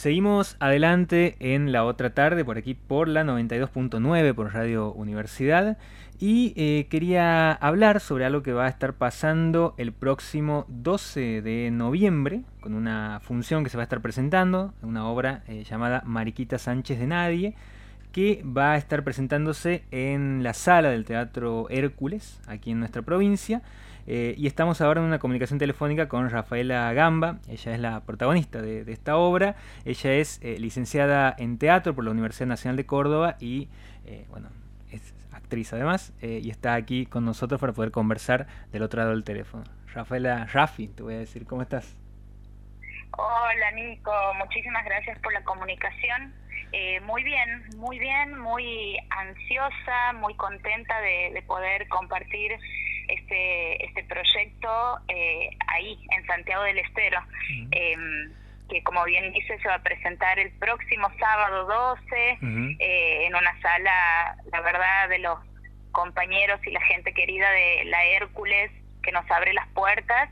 Seguimos adelante en la otra tarde, por aquí por la 92.9, por Radio Universidad. Y eh, quería hablar sobre algo que va a estar pasando el próximo 12 de noviembre, con una función que se va a estar presentando, una obra eh, llamada Mariquita Sánchez de Nadie, que va a estar presentándose en la sala del Teatro Hércules, aquí en nuestra provincia. Eh, y estamos ahora en una comunicación telefónica con Rafaela Gamba, ella es la protagonista de, esta obra, ella es eh, licenciada en teatro por la Universidad Nacional de Córdoba y, eh, bueno, es actriz además, y está aquí con nosotros para poder conversar del otro lado del teléfono. Rafaela, Rafi, te voy a decir, ¿cómo estás? Hola Nico, muchísimas gracias por la comunicación. muy bien, muy bien, muy ansiosa, muy contenta de poder compartir este, este proyecto eh, ahí, en Santiago del Estero, em, que como bien dice se va a presentar el próximo sábado 12 eh, en una sala, la verdad, de los compañeros y la gente querida de la Hércules que nos abre las puertas.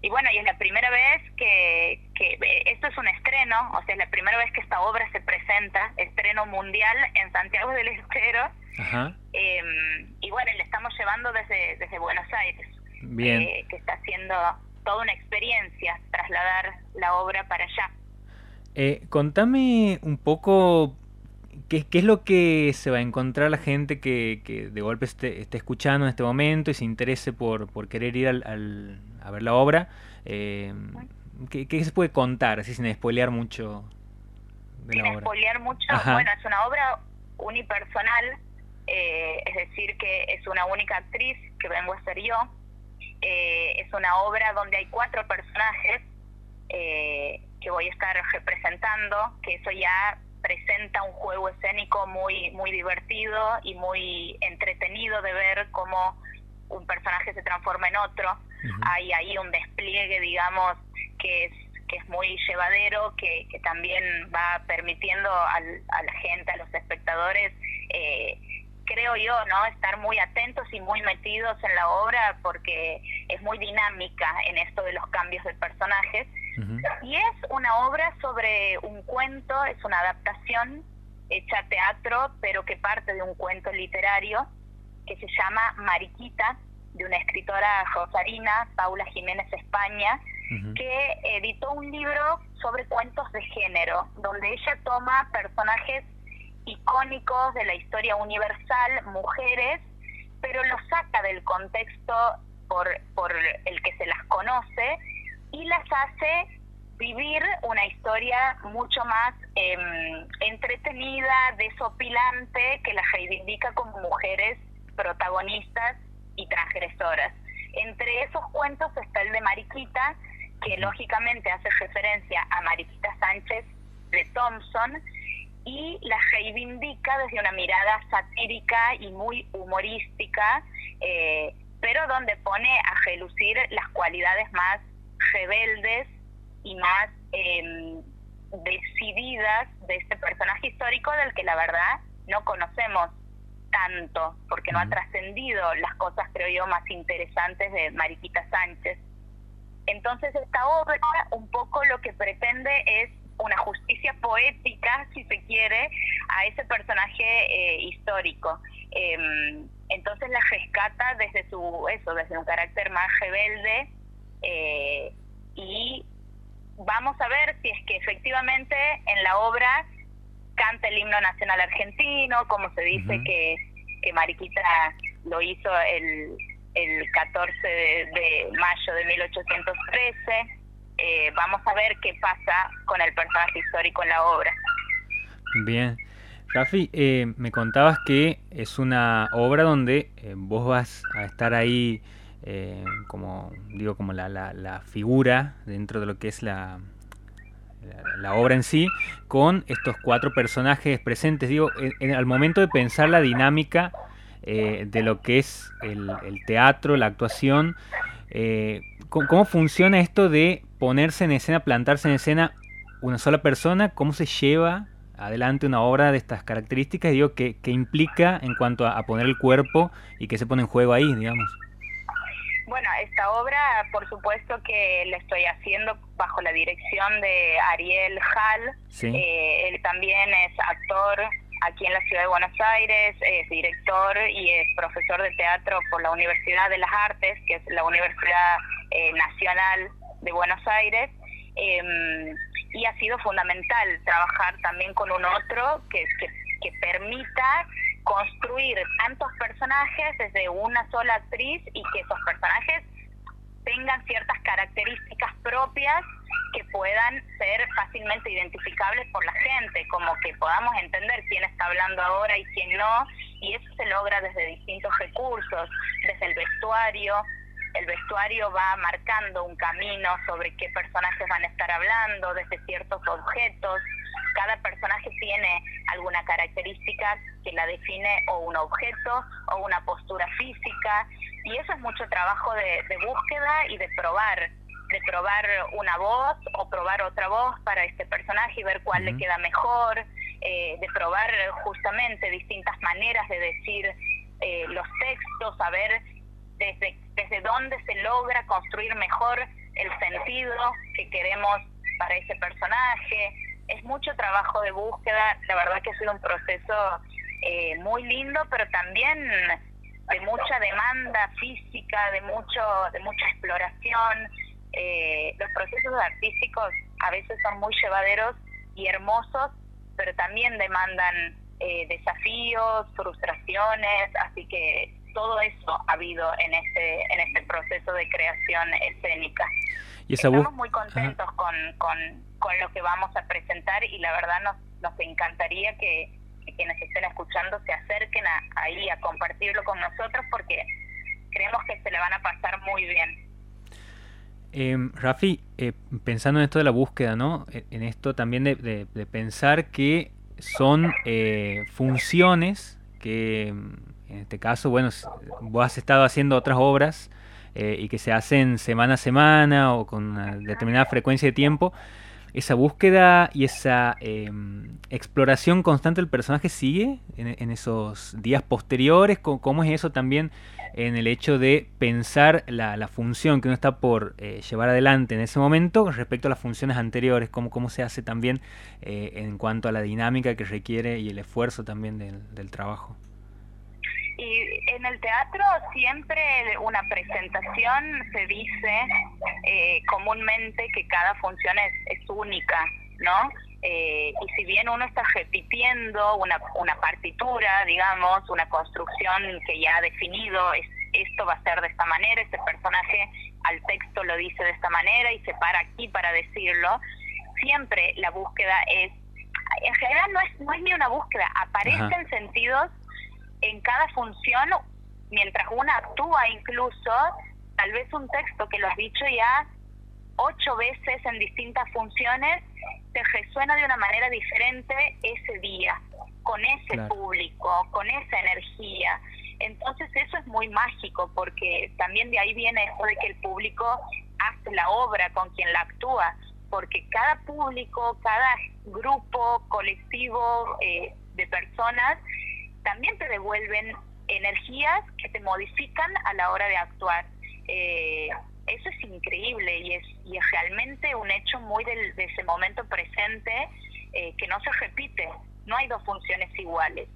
Y bueno, y es la primera vez que, que esto es un estreno, o sea, es la primera vez que esta obra se presenta, estreno mundial en Santiago del Estero. Em, y bueno, le estamos llevando desde, desde Buenos Aires, Bien. Eh, que está haciendo toda una experiencia trasladar la obra para allá. Eh, contame un poco ¿Qué, ¿Qué, es lo que se va a encontrar la gente que, que de golpe esté, esté, escuchando en este momento y se interese por, por querer ir al, a ver la obra? Eh, ¿qué, ¿qué, se puede contar, así sin spoilear mucho de la obra? Sin spoilear mucho, bueno, es una obra unipersonal eh, es decir, que es una única actriz que vengo a ser yo. Eh, es una obra donde hay cuatro personajes eh, que voy a estar representando, que eso ya presenta un juego escénico muy, muy divertido y muy entretenido de ver cómo un personaje se transforma en otro. Hay ahí un despliegue, digamos, que es que es muy llevadero, que, que también va permitiendo al, a la gente, a los espectadores, eh, creo yo, ¿no? Estar muy atentos y muy metidos en la obra porque es muy dinámica en esto de los cambios de personajes. Y es una obra sobre un cuento, es una adaptación hecha a teatro, pero que parte de un cuento literario que se llama Mariquita, de una escritora rosarina, Paula Jiménez España, que editó un libro sobre cuentos de género, donde ella toma personajes icónicos de la historia universal, mujeres, pero los saca del contexto por, por el que se las conoce y las hace vivir una historia mucho más em, entretenida, desopilante, que las reivindica como mujeres protagonistas y transgresoras. Entre esos cuentos está el de Mariquita, que lógicamente hace referencia a Mariquita Sánchez de Thompson, y la reivindica desde una mirada satírica y muy humorística, eh, pero donde pone a relucir las cualidades más rebeldes y más em, decididas de este personaje histórico del que la verdad no conocemos tanto, porque no ha trascendido las cosas, creo yo, más interesantes de Mariquita Sánchez. Entonces esta obra un poco lo que pretende es una justicia poética, si se quiere, a ese personaje eh, histórico. Em, entonces la rescata desde su eso, desde un carácter más rebelde eh, y vamos a ver si es que efectivamente en la obra canta el himno nacional argentino, como se dice que, que Mariquita lo hizo el, el 14 de, de mayo de 1813 eh, vamos a ver qué pasa con el personaje histórico en la obra. Bien. Rafi, eh, me contabas que es una obra donde eh, vos vas a estar ahí como digo como la, la, figura dentro de lo que es la, la, obra en sí, con estos cuatro personajes presentes. Digo, en, al momento de pensar la dinámica de lo que es el teatro, la actuación, ¿cómo, funciona esto de ponerse en escena, plantarse en escena una sola persona, cómo se lleva adelante una obra de estas características, digo, ¿qué, implica en cuanto a, poner el cuerpo y qué se pone en juego ahí, digamos? Bueno, esta obra, por supuesto que la estoy haciendo bajo la dirección de Ariel Hall. Eh, él también es actor aquí en la ciudad de Buenos Aires, es director y es profesor de teatro por la Universidad de las Artes, que es la Universidad eh, Nacional de Buenos Aires. Em, y ha sido fundamental trabajar también con un otro que, que, que permita construir tantos personajes desde una sola actriz y que esos personajes tengan ciertas características propias que puedan ser fácilmente identificables por la gente, como que podamos entender quién está hablando ahora y quién no, y eso se logra desde distintos recursos, desde el vestuario, el vestuario va marcando un camino sobre qué personajes van a estar hablando, desde ciertos objetos, cada personaje tiene alguna característica que la define o un objeto o una postura física. Y eso es mucho trabajo de, búsqueda y de probar de probar una voz o probar otra voz para este personaje y ver cuál le queda mejor, eh, de probar justamente distintas maneras de decir eh, los textos, saber desde, desde dónde se logra construir mejor el sentido que queremos para ese personaje, es mucho trabajo de búsqueda, la verdad que ha sido un proceso eh, muy lindo, pero también de mucha demanda física, de mucho de mucha exploración. Eh, los procesos artísticos a veces son muy llevaderos y hermosos, pero también demandan eh, desafíos, frustraciones, así que todo eso ha habido en este en este proceso de creación escénica. Y Estamos muy contentos con, con, con, lo que vamos a presentar y la verdad nos, nos encantaría que, quienes estén escuchando se acerquen ahí a compartirlo con nosotros porque creemos que se le van a pasar muy bien. Eh, Rafi, eh, pensando en esto de la búsqueda, ¿no? E, en esto también de, de, pensar que son eh, funciones que, en este caso, bueno, vos has estado haciendo otras obras eh, y que se hacen semana a semana o con determinada frecuencia de tiempo, esa búsqueda y esa em, exploración constante del personaje sigue en, esos días posteriores. ¿Cómo, es eso también en el hecho de pensar la, función que uno está por eh, llevar adelante en ese momento respecto a las funciones anteriores? ¿Cómo, cómo se hace también eh, en cuanto a la dinámica que requiere y el esfuerzo también del trabajo? Y en el teatro siempre una presentación se dice eh, comúnmente que cada función es, es única, ¿no? Eh, y si bien uno está repitiendo una, una partitura, digamos, una construcción que ya ha definido, es, esto va a ser de esta manera, este personaje al texto lo dice de esta manera y se para aquí para decirlo, siempre la búsqueda es, en general no es, no es ni una búsqueda, aparecen sentidos en cada función, mientras una actúa incluso, tal vez un texto que lo has dicho ya ocho veces en distintas funciones, te resuena de una manera diferente ese día, con ese público, con esa energía. Entonces eso es muy mágico porque también de ahí viene eso de que el público hace la obra con quien la actúa, porque cada público, cada grupo, colectivo eh, de personas también te devuelven energías que te modifican a la hora de actuar. Eh, eso es increíble y es, realmente un hecho muy del, de ese momento presente eh, que no se repite. No hay dos funciones iguales.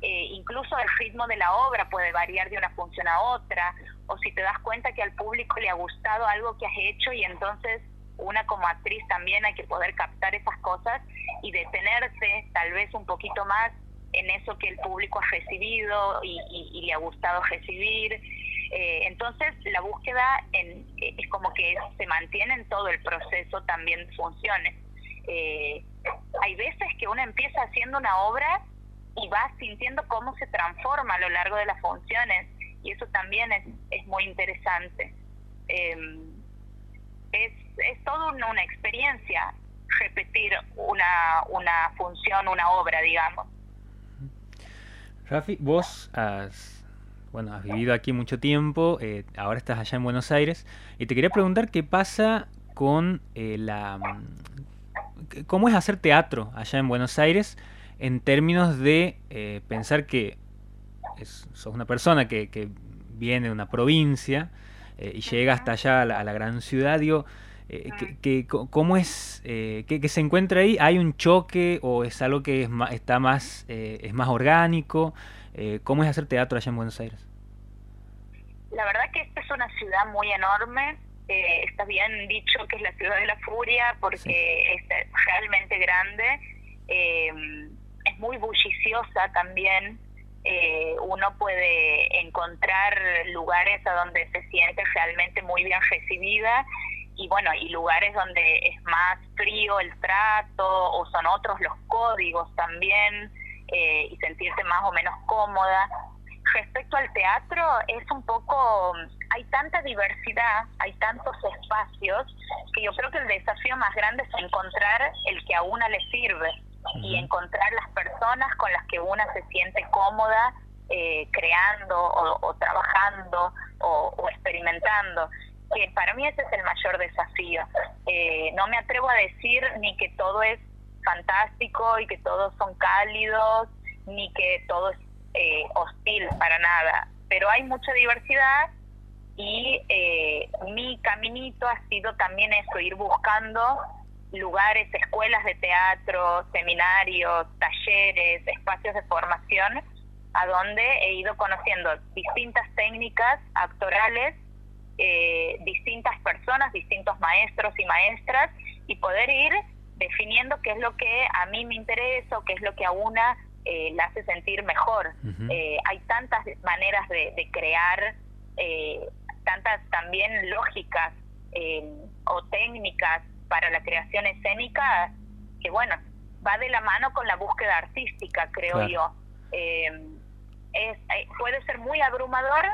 Eh, incluso el ritmo de la obra puede variar de una función a otra, o si te das cuenta que al público le ha gustado algo que has hecho y entonces una como actriz también hay que poder captar esas cosas y detenerse tal vez un poquito más en eso que el público ha recibido y, le ha gustado recibir. Eh, entonces la búsqueda en, es como que se mantiene en todo el proceso también de funciones. Eh, hay veces que uno empieza haciendo una obra y va sintiendo cómo se transforma a lo largo de las funciones y eso también es, es muy interesante. Em, es, es toda una, una experiencia repetir una, una función, una obra, digamos. Rafi, vos has, bueno, has vivido aquí mucho tiempo, eh, ahora estás allá en Buenos Aires, y te quería preguntar qué pasa con eh, la... ¿Cómo es hacer teatro allá en Buenos Aires en términos de eh, pensar que sos una persona que, que, viene de una provincia y llega hasta allá a la, gran ciudad. Digo, que, ¿cómo es que, se encuentra ahí? ¿Hay un choque o es algo que es más, está más, es más orgánico? ¿Cómo es hacer teatro allá en Buenos Aires? La verdad que esta es una ciudad muy enorme, eh, está bien dicho que es la ciudad de la furia porque es realmente grande, eh, es muy bulliciosa también, eh, uno puede encontrar lugares a donde se siente realmente muy bien recibida y bueno, y lugares donde es más frío el trato o son otros los códigos también y sentirse más o menos cómoda respecto al teatro es un poco, hay tanta diversidad, hay tantos espacios, que yo creo que el desafío más grande es encontrar el que a una le sirve y encontrar las personas con las que una se siente cómoda eh, creando o, trabajando o, experimentando. Que para mí ese es el mayor desafío. Eh, no me atrevo a decir ni que todo es fantástico y que todos son cálidos, ni que todo es eh, hostil para nada, pero hay mucha diversidad y eh, mi caminito ha sido también eso, ir buscando lugares, escuelas de teatro, seminarios, talleres, espacios de formación, a donde he ido conociendo distintas técnicas actorales, eh, distintas personas, distintos maestros y maestras, y poder ir definiendo qué es lo que a mí me interesa o qué es lo que a una eh, la hace sentir mejor. Eh, hay tantas maneras de, crear, eh, tantas también lógicas o técnicas para la creación escénica que, bueno, va de la mano con la búsqueda artística, creo yo. es, puede ser muy abrumador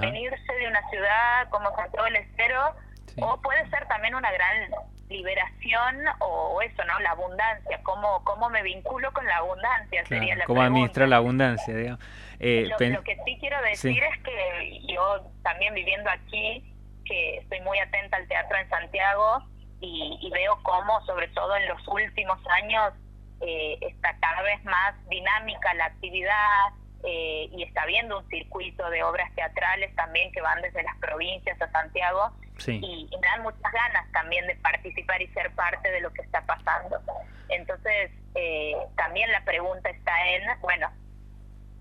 venirse de una ciudad como Santiago del Estero o puede ser también una gran liberación o eso, ¿no? La abundancia, ¿cómo, cómo me vinculo con la abundancia? sería la ¿Cómo administrar la abundancia? Digamos. Eh, lo, que sí quiero decir es que yo también viviendo aquí, que estoy muy atenta al teatro en Santiago y, veo cómo, sobre todo en los últimos años, eh, está cada vez más dinámica la actividad, eh, y está viendo un circuito de obras teatrales también que van desde las provincias a Santiago. Y, me dan muchas ganas también de participar y ser parte de lo que está pasando. Entonces, eh, también la pregunta está en, bueno,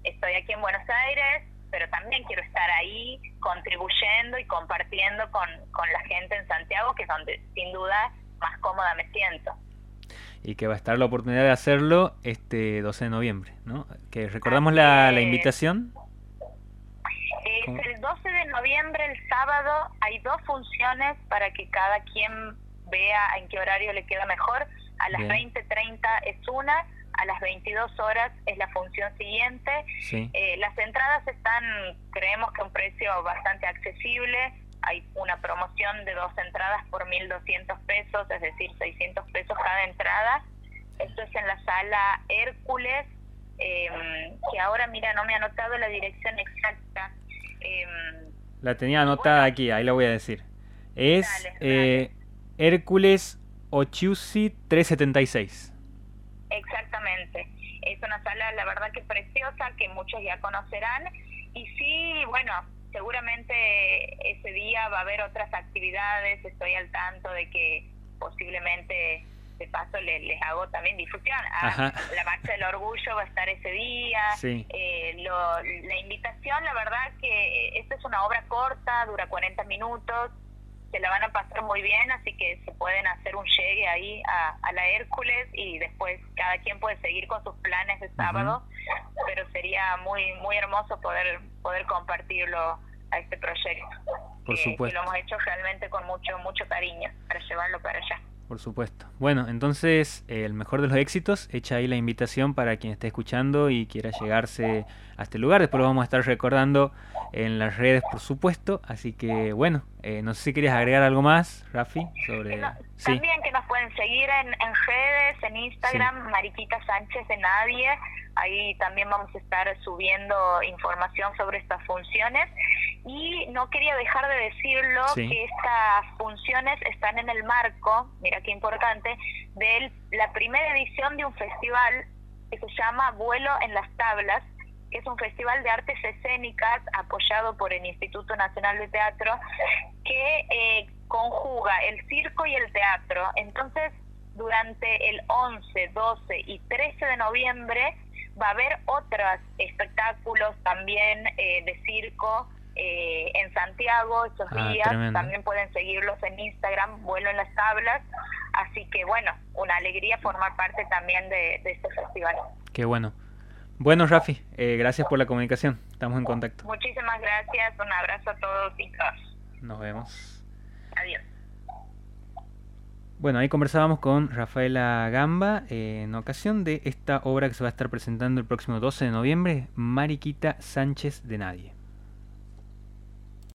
estoy aquí en Buenos Aires, pero también quiero estar ahí contribuyendo y compartiendo con, con la gente en Santiago, que es donde sin duda más cómoda me siento y que va a estar la oportunidad de hacerlo este 12 de noviembre, ¿no? Que recordamos la, la, invitación. Es el 12 de noviembre, el sábado, hay dos funciones para que cada quien vea en qué horario le queda mejor. A las 20.30 es una, a las 22 horas es la función siguiente. Eh, las entradas están, creemos que a un precio bastante accesible hay una promoción de dos entradas por 1.200 pesos, es decir, 600 pesos cada entrada. Esto es en la sala Hércules, em, que ahora, mira, no me ha anotado la dirección exacta. Em, la tenía anotada aquí, ahí la voy a decir. Es eh, Hércules Ochiusi 376. Exactamente. Es una sala, la verdad que preciosa, que muchos ya conocerán. Y sí, bueno, seguramente ese día va a haber otras actividades, estoy al tanto de que posiblemente de paso les, hago también difusión. Ah, la Marcha del Orgullo va a estar ese día. Eh, la invitación, la verdad que esta es una obra corta, dura 40 minutos, se la van a pasar muy bien, así que se pueden hacer un llegue ahí a, la Hércules y después cada quien puede seguir con sus planes de sábado, pero sería muy muy hermoso poder poder compartirlo a este proyecto. Por supuesto. lo hemos hecho realmente con mucho mucho cariño para llevarlo para allá. Por supuesto. Bueno, entonces eh, el mejor de los éxitos, echa ahí la invitación para quien esté escuchando y quiera llegarse a este lugar. Después lo vamos a estar recordando en las redes, por supuesto. Así que bueno, eh, no sé si querías agregar algo más, Rafi, sobre... También que nos pueden seguir en, en redes, en Instagram, Mariquita Sánchez de Nadie. Ahí también vamos a estar subiendo información sobre estas funciones. Y no quería dejar de decirlo que estas funciones están en el marco, mira qué importante, de la primera edición de un festival que se llama Vuelo en las Tablas, que es un festival de artes escénicas apoyado por el Instituto Nacional de Teatro, que eh, conjuga el circo y el teatro. Entonces, durante el 11, 12 y 13 de noviembre va a haber otros espectáculos también eh, de circo eh, en Santiago esos ah, días. También pueden seguirlos en Instagram, Vuelo en las Tablas. Así que bueno, una alegría formar parte también de, este festival. Qué bueno. Bueno, Rafi, eh, gracias por la comunicación. Estamos en contacto. Muchísimas gracias. Un abrazo a todos y todas. Nos vemos. Adiós. Bueno, ahí conversábamos con Rafaela Gamba eh, en ocasión de esta obra que se va a estar presentando el próximo 12 de noviembre, Mariquita Sánchez de Nadie.